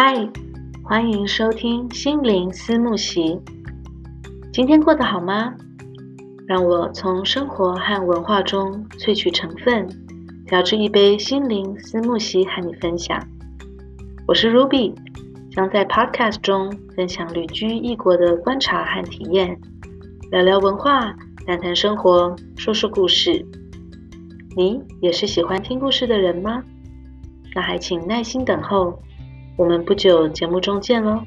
嗨，欢迎收听心灵思慕席。今天过得好吗？让我从生活和文化中萃取成分，调制一杯心灵思慕席和你分享。我是 Ruby，将在 Podcast 中分享旅居异国的观察和体验，聊聊文化，谈谈生活，说说故事。你也是喜欢听故事的人吗？那还请耐心等候。我们不久节目中见喽。